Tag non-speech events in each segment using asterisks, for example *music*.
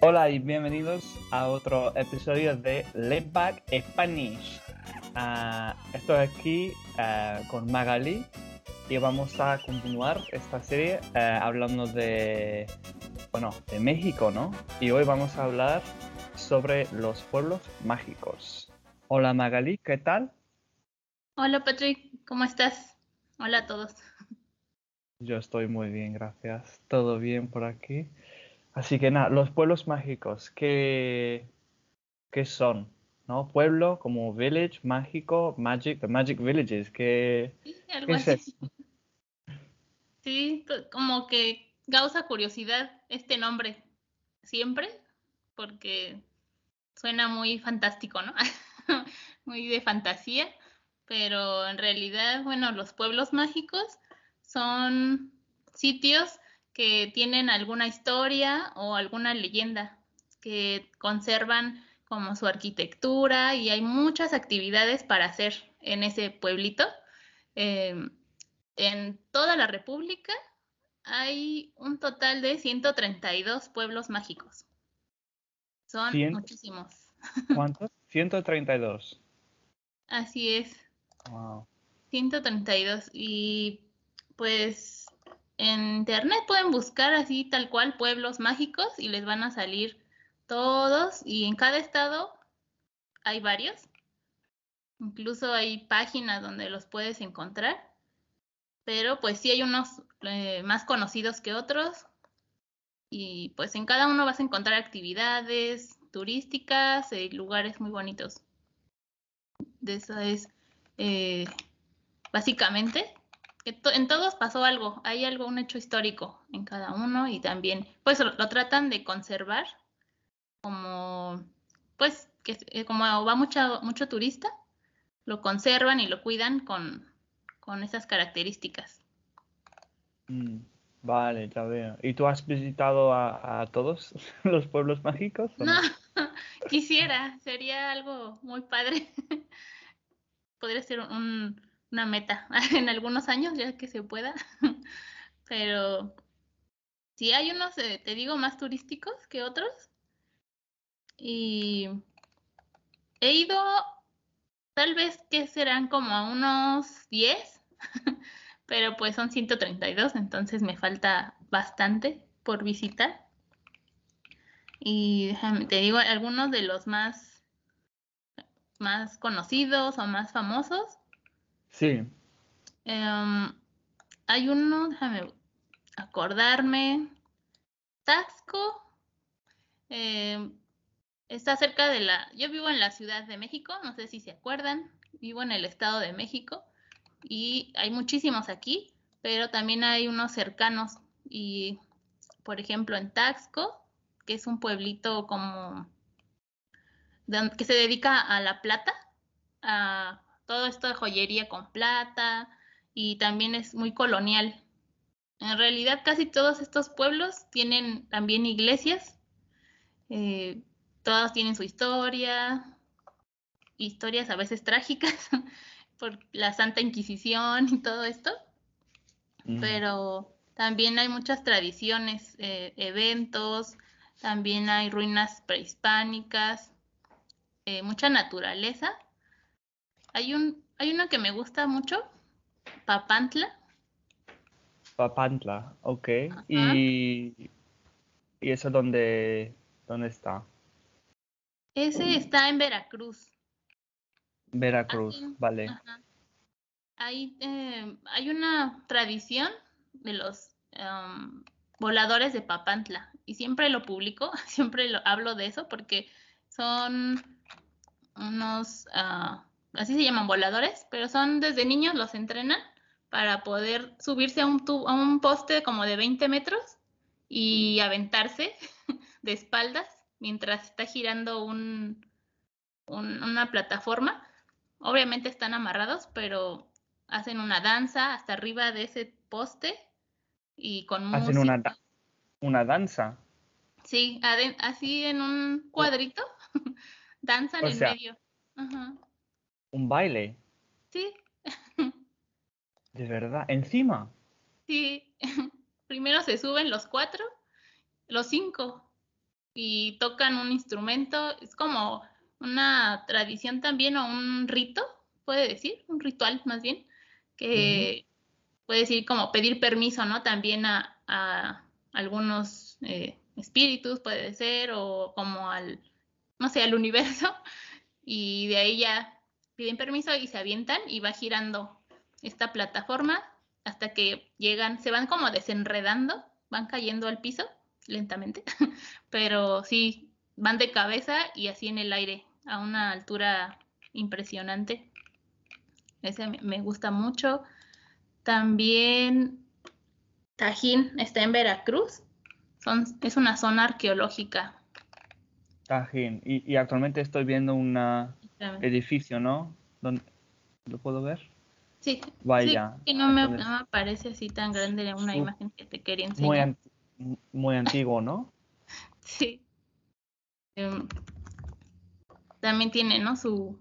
Hola y bienvenidos a otro episodio de Let Back Spanish. Ah, estoy aquí ah, con Magali y vamos a continuar esta serie ah, hablando de, bueno, de México, ¿no? Y hoy vamos a hablar sobre los pueblos mágicos. Hola Magali, ¿qué tal? Hola Patrick, ¿cómo estás? Hola a todos. Yo estoy muy bien, gracias. Todo bien por aquí. Así que nada, los pueblos mágicos, ¿qué, qué son? ¿No? Pueblo como village, mágico, magic, the magic villages, ¿qué, sí, algo así. Sí, como que causa curiosidad este nombre siempre, porque suena muy fantástico, ¿no? *laughs* muy de fantasía, pero en realidad, bueno, los pueblos mágicos son sitios que tienen alguna historia o alguna leyenda que conservan como su arquitectura y hay muchas actividades para hacer en ese pueblito. Em, en toda la República hay un total de 132 pueblos mágicos. Son muchísimos. ¿Cuántos? *laughs* 132. Así es. Wow. 132. Y pues en internet pueden buscar así tal cual pueblos mágicos y les van a salir todos y en cada estado hay varios. Incluso hay páginas donde los puedes encontrar, pero pues sí hay unos eh, más conocidos que otros y pues en cada uno vas a encontrar actividades turísticas y lugares muy bonitos. De eso es eh, básicamente en todos pasó algo, hay algo, un hecho histórico en cada uno y también, pues lo, tratan de conservar como, pues, que eh, como va mucho, mucho turista, lo conservan y lo cuidan con, con esas características. Mm, vale, ya veo. ¿Y tú has visitado a, todos *laughs* los pueblos mágicos? no, *laughs* quisiera, sería algo muy padre. *laughs* Podría ser un una meta *laughs* en algunos años, ya que se pueda. *laughs* Pero sí hay unos, eh, te digo, más turísticos que otros. Y he ido, tal vez que serán como a unos 10, *laughs* pero pues son 132, entonces me falta bastante por visitar. Y te digo, algunos de los más, más conocidos o más famosos Sí. Em, hay uno, déjame acordarme. Taxco. Em, está cerca de la. Yo vivo en la Ciudad de México, no sé si se acuerdan. Vivo en el Estado de México y hay muchísimos aquí, pero también hay unos cercanos. Y, por ejemplo, en Taxco, que es un pueblito como. que se dedica a la plata, a todo esto de joyería con plata y también es muy colonial. En realidad casi todos estos pueblos tienen también iglesias, eh, todos tienen su historia, historias a veces trágicas *laughs* por la Santa Inquisición y todo esto, mm. pero también hay muchas tradiciones, eh, eventos, también hay ruinas prehispánicas, eh, mucha naturaleza hay un, hay uno que me gusta mucho, Papantla. Papantla, ok. ¿Y, ¿Y eso dónde, dónde está? Ese está en Veracruz. Veracruz, vale. Hay, eh, hay una tradición de los em, voladores de Papantla y siempre lo publico, *laughs* siempre lo hablo de eso porque son unos uh, así se llaman voladores, pero son desde niños los entrenan para poder subirse a un, a un poste como de 20 metros y aventarse *laughs* de espaldas mientras está girando un, una plataforma. Obviamente están amarrados, pero hacen una danza hasta arriba de ese poste y con Hacen una, una danza. Sí, así en un cuadrito, *laughs* danzan en medio. Ajá. ¿Un baile? Sí. ¿De verdad? ¿Encima? Sí. *laughs* Primero se suben los cuatro, los cinco y tocan un instrumento. Es como una tradición también o un rito, puede decir, un ritual más bien, que puede decir como pedir permiso, ¿no? También a, a algunos eh, espíritus, puede ser, o como al, no sé, al universo, *laughs* y de ahí ya piden permiso y se avientan y va girando esta plataforma hasta que llegan, se van como desenredando, van cayendo al piso lentamente, *laughs* pero sí, van de cabeza y así en el aire, a una altura impresionante. Ese me gusta mucho. También Tajín está en Veracruz. Es una zona arqueológica. Tajín. Y, actualmente estoy viendo edificio, ¿no? ¿Lo puedo ver? Sí. Vaya. Sí, que no me, no me, parece así tan grande una imagen que te quería enseñar. Muy, muy antiguo, ¿no? *laughs* sí. Um, también tiene, ¿no? Su,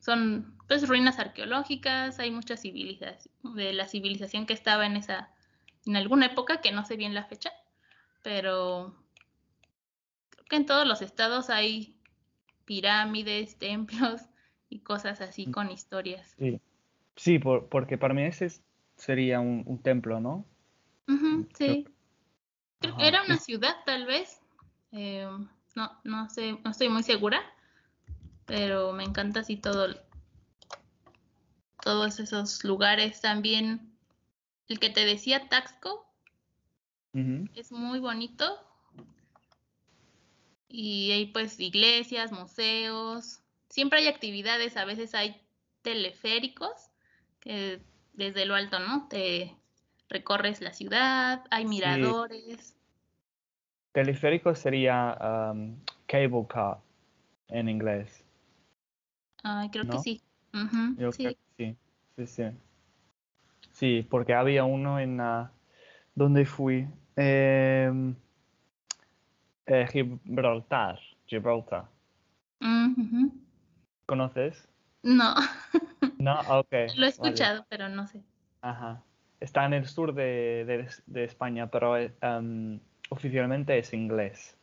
son pues ruinas arqueológicas, hay mucha civilización, de la civilización que estaba en esa, en alguna época, que no sé bien la fecha, pero creo que en todos los estados hay pirámides, *laughs* templos y cosas así mm. con historias. Sí, sí porque para mí ese sería un, templo, ¿no? sí. Era una ciudad tal vez, eh, no, no sé, no estoy muy segura, pero me encanta así todo, todos esos lugares. También el que te decía Taxco es muy bonito. Y hay pues iglesias, museos. Siempre hay actividades, a veces hay teleféricos que desde lo alto, ¿no? Te recorres la ciudad, hay miradores. Teleférico sería um, cable car en inglés. Ay, creo que sí. Yo sí. creo que sí. Sí, sí. Sí, porque había uno en la... ¿Dónde fui? Em, eh, Gibraltar. Gibraltar. ¿Conoces? No. *laughs* No, ok. Lo he escuchado, pero no sé. Ajá. Está en el sur de, de, España, pero um, oficialmente es inglés.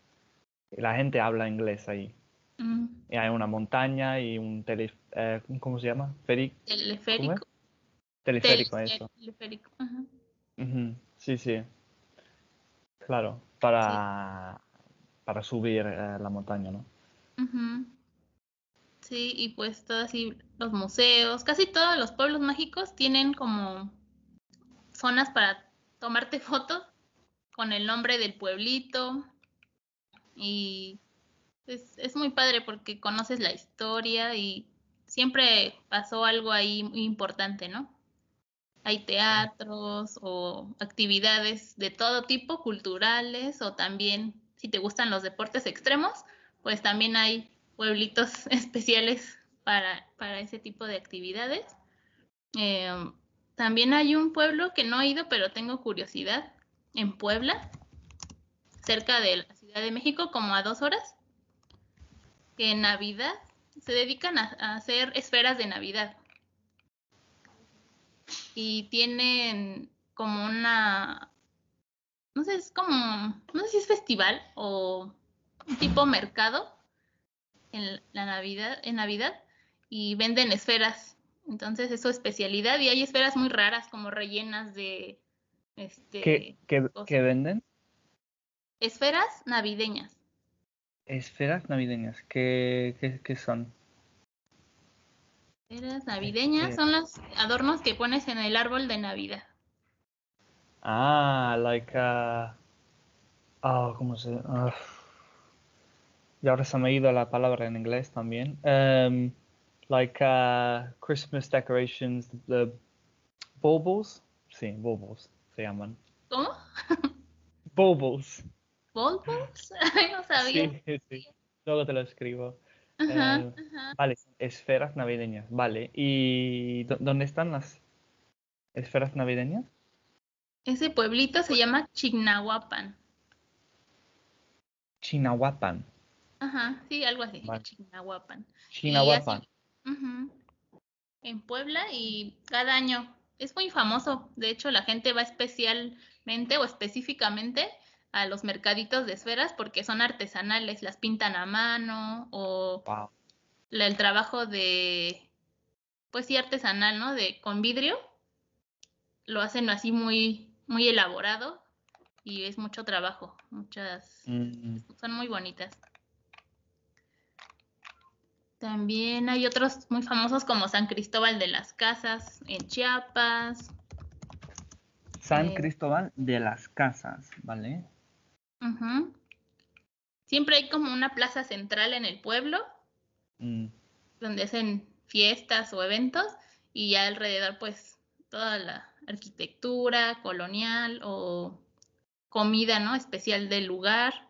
La gente habla inglés ahí. Mm. Y hay una montaña y un tele, eh, ¿cómo se llama? Teleférico. Teleférico, eso. Teleférico. Sí, sí. Claro, para, para subir eh, la montaña, ¿no? Sí, y pues todos así los museos, casi todos los pueblos mágicos tienen como zonas para tomarte *laughs* fotos con el nombre del pueblito y es, es muy padre porque conoces la historia y siempre pasó algo ahí muy importante, ¿no? Hay teatros o actividades de todo tipo, culturales o también, si te gustan los deportes extremos, pues también hay pueblitos *laughs* especiales para, para ese tipo de actividades. Em, también hay un pueblo que no he ido, pero tengo curiosidad, en Puebla, cerca de la Ciudad de México, como a dos horas, que en Navidad se dedican a, hacer esferas de Navidad. Y tienen como una, no sé, es como, no sé si es festival o un tipo mercado en la Navidad, en Navidad, y venden esferas. Entonces es su especialidad y hay esferas muy raras como rellenas de este ¿Qué, qué venden? Esferas navideñas. Esferas navideñas, ¿qué, qué, son? Esferas navideñas son los adornos que pones en el árbol de Navidad. Ah, like, uh... oh, ¿cómo se...? Uh... Y ahora se me ha ido la palabra en inglés también. Um, like uh, Christmas decorations, the baubles. Sí, baubles se llaman. ¿Cómo? *laughs* Baubles. ¿Bulbos? *laughs* no sabía. Sí, sí. Luego te lo escribo. Eh, vale, esferas navideñas. Vale. ¿Y dónde están las esferas navideñas? Ese pueblito se llama Chignahuapan. Chignahuapan. Ajá, sí, algo así. Chignahuapan. Chignahuapan. En Puebla y cada año es muy famoso. De hecho, la gente va especialmente o específicamente a los mercaditos de esferas porque son artesanales, las pintan a mano o Wow. la- el trabajo de, pues sí, artesanal, ¿no? De con vidrio, lo hacen así muy, muy elaborado y es mucho trabajo, muchas, Mm, son muy bonitas. También hay otros muy famosos como San Cristóbal de las Casas en Chiapas. San Eh. Cristóbal de las Casas, ¿vale? Siempre hay como una plaza central en el pueblo Mm, donde hacen fiestas o eventos y ya alrededor pues toda la arquitectura colonial o comida, ¿no? Especial del lugar.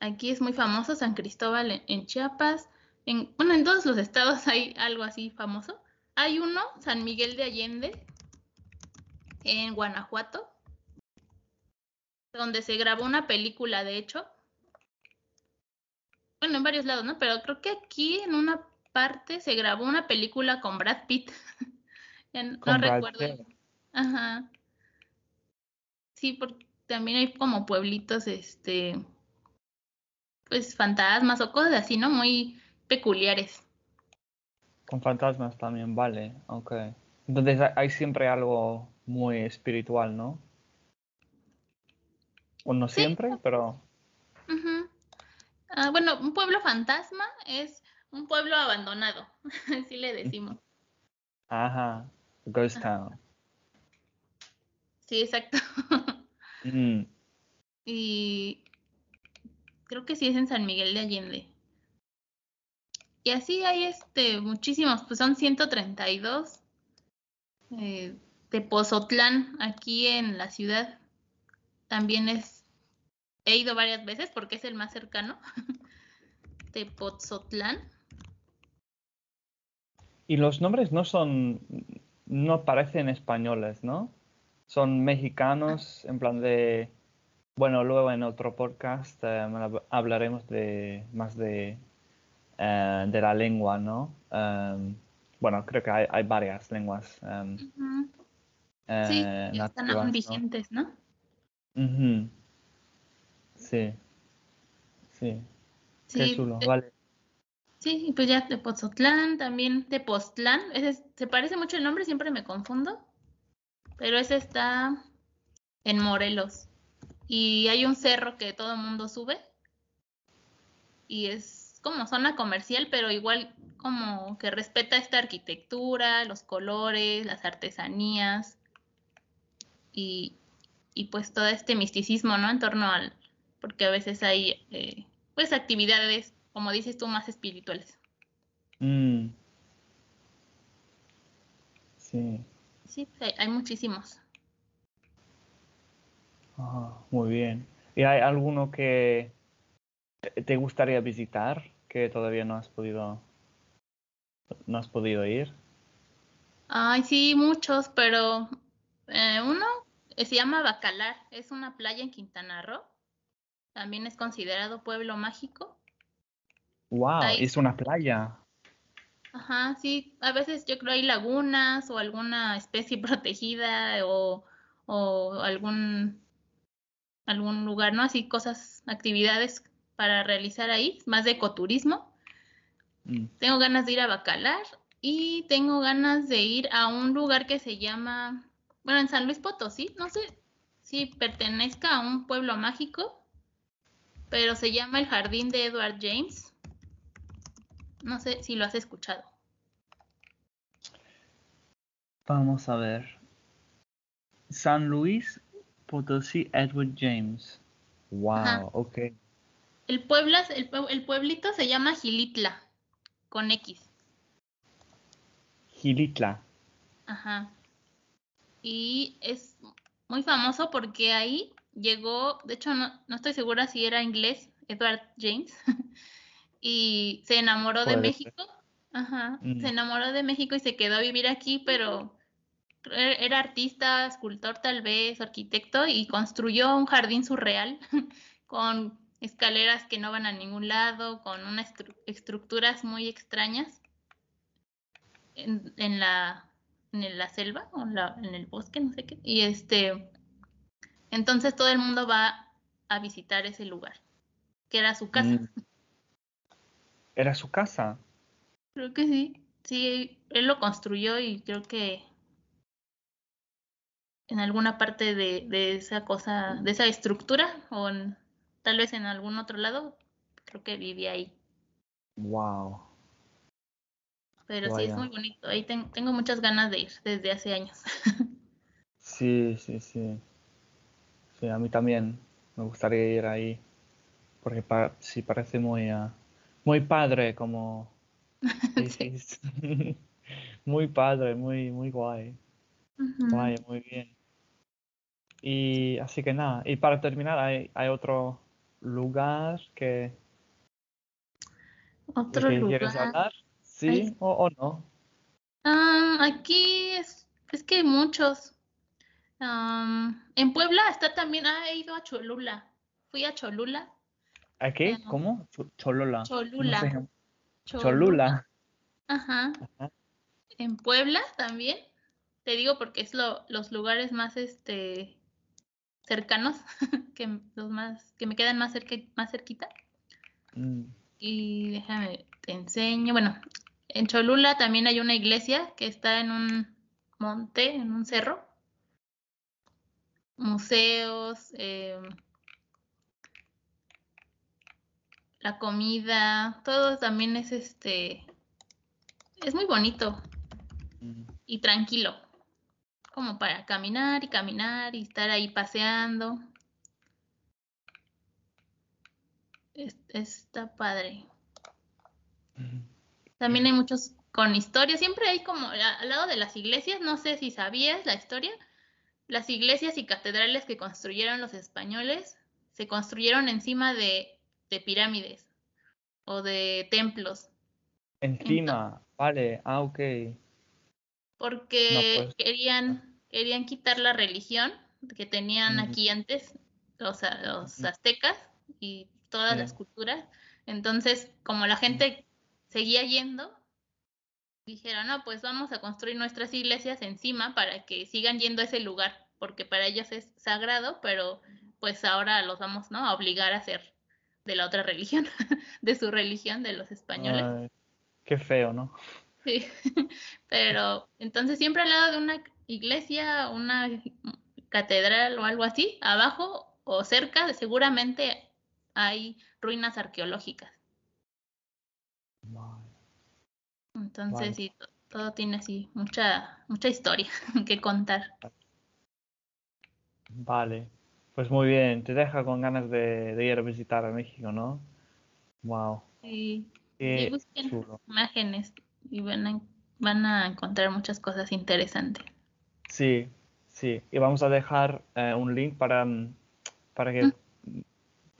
Aquí es muy famoso San Cristóbal en, Chiapas. En, bueno, en todos los estados *laughs* hay algo así famoso. Hay uno, San Miguel de Allende, en Guanajuato, donde se grabó una película, de hecho. Bueno, en varios lados, ¿no? Pero creo que aquí en una parte se grabó una película con Brad Pitt. *laughs* Ya no recuerdo. Ajá. Sí, porque también hay como pueblitos, este, pues fantasmas o cosas así, ¿no? Muy peculiares. Con fantasmas también, vale, ok. Entonces hay- siempre algo muy espiritual, ¿no? O no Sí. siempre, pero... Ujú. Ah, bueno, un pueblo fantasma es un pueblo abandonado, *laughs* así le decimos. Ajá, Ghost Town. Sí, exacto. *laughs* Mm, Y creo que sí es en San Miguel de Allende. Y así hay este muchísimos, pues son 132. Eh, Tepozotlán, aquí en la ciudad, también es, he ido varias veces porque es el más cercano. *laughs* Tepozotlán. Y los nombres no son, no parecen españoles, ¿no? Son mexicanos, en plan de, bueno, luego en otro podcast eh, hab- hablaremos de más de, eh, de la lengua, ¿no? Em, bueno, creo que hay, hay varias lenguas em. Sí, eh, están nativas, aún ¿no? vigentes, ¿no? Ujú. Sí, sí, qué Sí, chulo, vale. Sí, pues ya Tepozotlán, también Tepoztlán. Ese es- se parece mucho el nombre, siempre me confundo. Pero ese está en Morelos. Y hay un cerro que todo el mundo sube. Y es como zona comercial, pero igual como que respeta esta arquitectura, los colores, las artesanías. Y, y pues todo este misticismo, ¿no? En torno al... Porque a veces hay eh, pues actividades, como dices tú, más espirituales. Mm. Sí, Sí, hay, hay muchísimos. Muy bien. ¿Y hay alguno que te te gustaría visitar que todavía no has podido, no has podido ir? Ay, sí, muchos, pero eh, uno eh, se llama Bacalar, es una playa en Quintana Roo. También es considerado pueblo mágico. Wow, es una playa. Ajá, sí, a veces yo creo hay lagunas o alguna especie *laughs* protegida o, o algún, algún lugar, ¿no? Así cosas, actividades para realizar ahí, más de ecoturismo. Mm, Tengo ganas de ir a Bacalar y tengo ganas de ir a un lugar que se llama, bueno, en San Luis Potosí, no sé si pertenezca a un pueblo mágico, pero se llama el Jardín de Edward James. No sé si lo has escuchado. Vamos a ver. San Luis Potosí Edward James. Wow, Ajá. ok. El, pueblo, el, el pueblito se llama Gilitla, con X. Gilitla. Ajá. Y es muy famoso porque ahí llegó, de hecho no, no estoy segura si era inglés, Edward James, *laughs* y se enamoró de. México. Ajá. Mm. Se enamoró de México y se quedó a vivir aquí, pero e- era artista, escultor tal vez, arquitecto, y construyó un jardín surreal *laughs* con escaleras que no van a ningún lado, con unas estru- estructuras muy extrañas en, en la, en la selva o en, la- en el bosque, no sé qué. Y este, Entonces todo el mundo va a visitar ese lugar, que era su casa. Mm. ¿Era su casa? Creo que sí. Sí, él lo construyó y creo que en alguna parte de, de esa cosa, de esa estructura, o en- tal vez en algún otro lado, creo que vivía ahí. Wow. Pero sí, es muy bonito. Ahí ten- tengo muchas ganas de ir desde hace años. *laughs* Sí, sí, sí. Sí, a mí también me gustaría ir ahí. Porque pa- sí parece muy, ah, muy padre, como *laughs* Sí. *laughs* Muy padre, muy, muy guay. Ujú. Guay, muy bien. Y así que nada, y para terminar, ¿hay, hay otro lugar que, Otro que quieres hablar? ¿Sí o, o no? Am, aquí es, es que hay muchos. Am, en Puebla está también, ah, he ido a Cholula. Fui a Cholula. ¿Aquí? Ah. ¿Cómo? Ch- Cholula. ¿Cómo se Cholula. Cholula. Ajá. Ajá. En Puebla también. Te digo porque es lo, los lugares más este cercanos *laughs* que los más que me quedan más cerca, más cerquita. Mm, Y déjame te enseño. Bueno, en Cholula también hay una iglesia que está en un monte, en un cerro. Museos, eh, la comida, todo también es este es muy bonito y tranquilo. Como para caminar y caminar y estar ahí paseando. Es- está padre. También hay muchos con historia. Siempre hay como al lado de las iglesias, no sé si sabías la historia, las iglesias y catedrales que construyeron los españoles se construyeron encima de, de pirámides o de templos, Encima, vale, ah, ok. porque pues. querían, querían quitar la religión que tenían aquí antes los, los aztecas y todas las culturas. Entonces, como la gente seguía yendo, dijeron, no, pues vamos a construir nuestras iglesias encima para que sigan yendo a ese lugar, porque para ellos es sagrado, pero pues ahora los vamos, ¿no? A obligar a ser de la otra religión, *laughs* de su religión, de los españoles. Ay, qué feo, ¿no? Sí, *laughs* pero entonces siempre al lado de una iglesia, una catedral o algo así, abajo o cerca, seguramente hay ruinas arqueológicas. Entonces sí, to- todo tiene así mucha mucha historia *laughs* que contar. Vale, pues muy bien, te deja con ganas de, de ir a visitar a México, ¿no? Wow, Sí, sí, qué busquen chulo. imágenes y van a, van a encontrar muchas cosas interesantes. Sí, sí, y vamos a dejar eh, un link para, mm, para que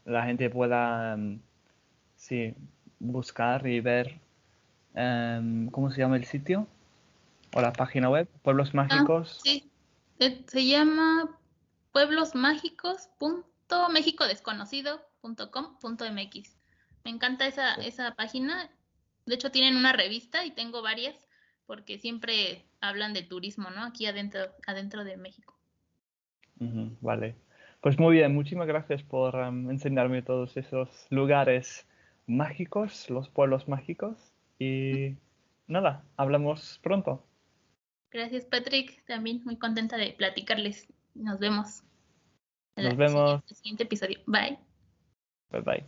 la gente pueda, mm, sí, buscar y ver, em, ¿cómo se llama el sitio? O la página web, Pueblos Mágicos. Ah, Sí, eh, se llama pueblosmágicos.mexicodesconocido.com.mx. Me encanta esa, esa página. De hecho, tienen una revista y tengo varias porque siempre hablan de turismo, ¿no? Aquí adentro, adentro de México. Vale. Pues muy bien, muchísimas gracias por em, enseñarme todos esos lugares mágicos, los pueblos mágicos. Y nada, hablamos pronto. Gracias, Patrick. También muy contenta de platicarles. Nos vemos. en Nos vemos. siguiente- el siguiente episodio. Bye. Bye bye.